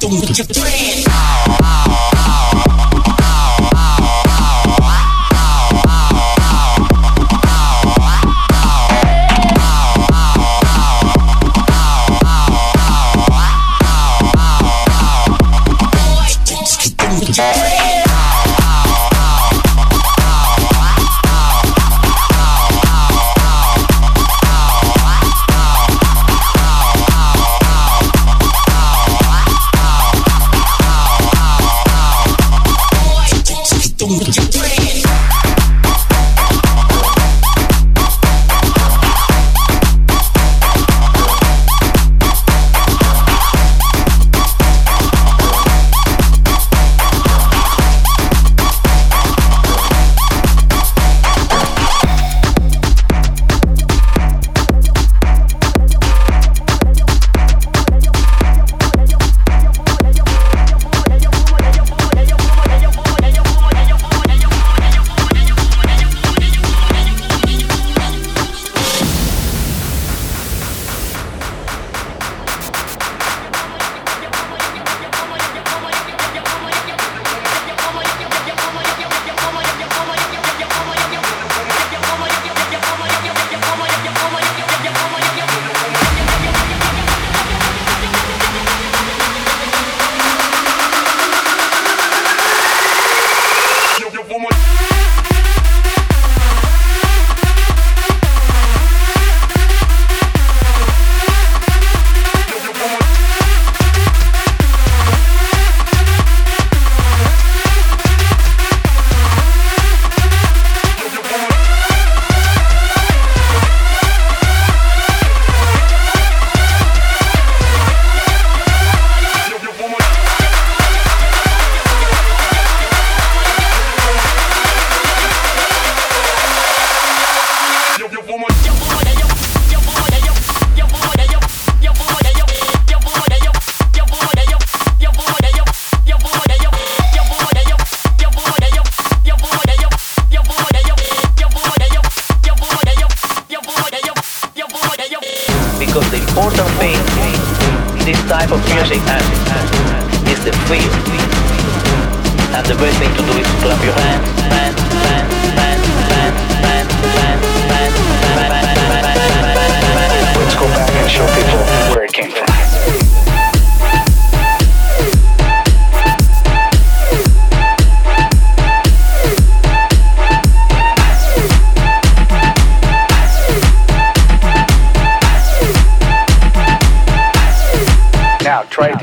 through with your friend. this type of music is the feel. And the best thing to do is to clap your hands, Let's go back and show people where it came from.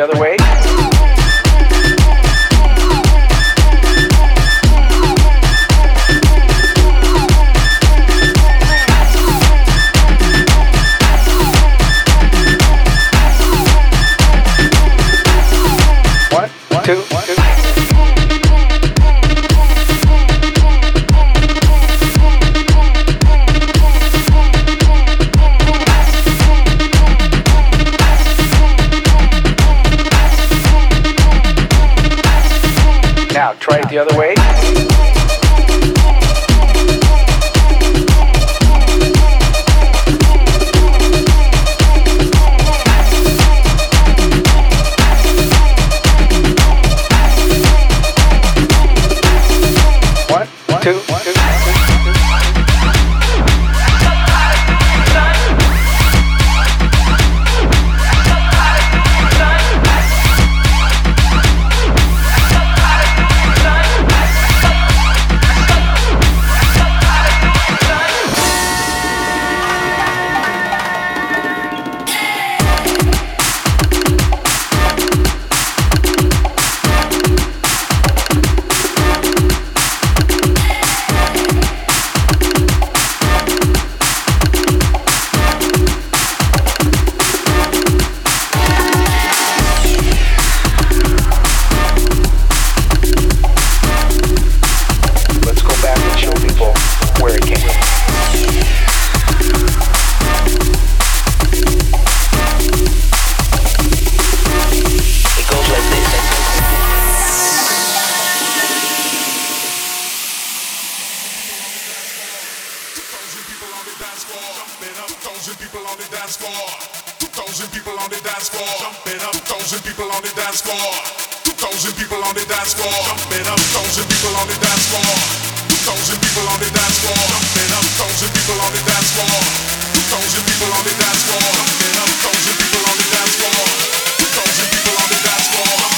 the other way. Now try it the other way. the dance floor. 2,000 people on the dance floor. Jumping up. 2,000 people on the dance floor. 2,000 people on the dance floor. Jumping up. 2,000 people on the dance floor. 2,000 people on the dance floor. Jumping up. 2,000 people on the dance floor. 2,000 people on the dance floor. Jumping up. 2,000 people on the dance floor. 2,000 people on the dance floor.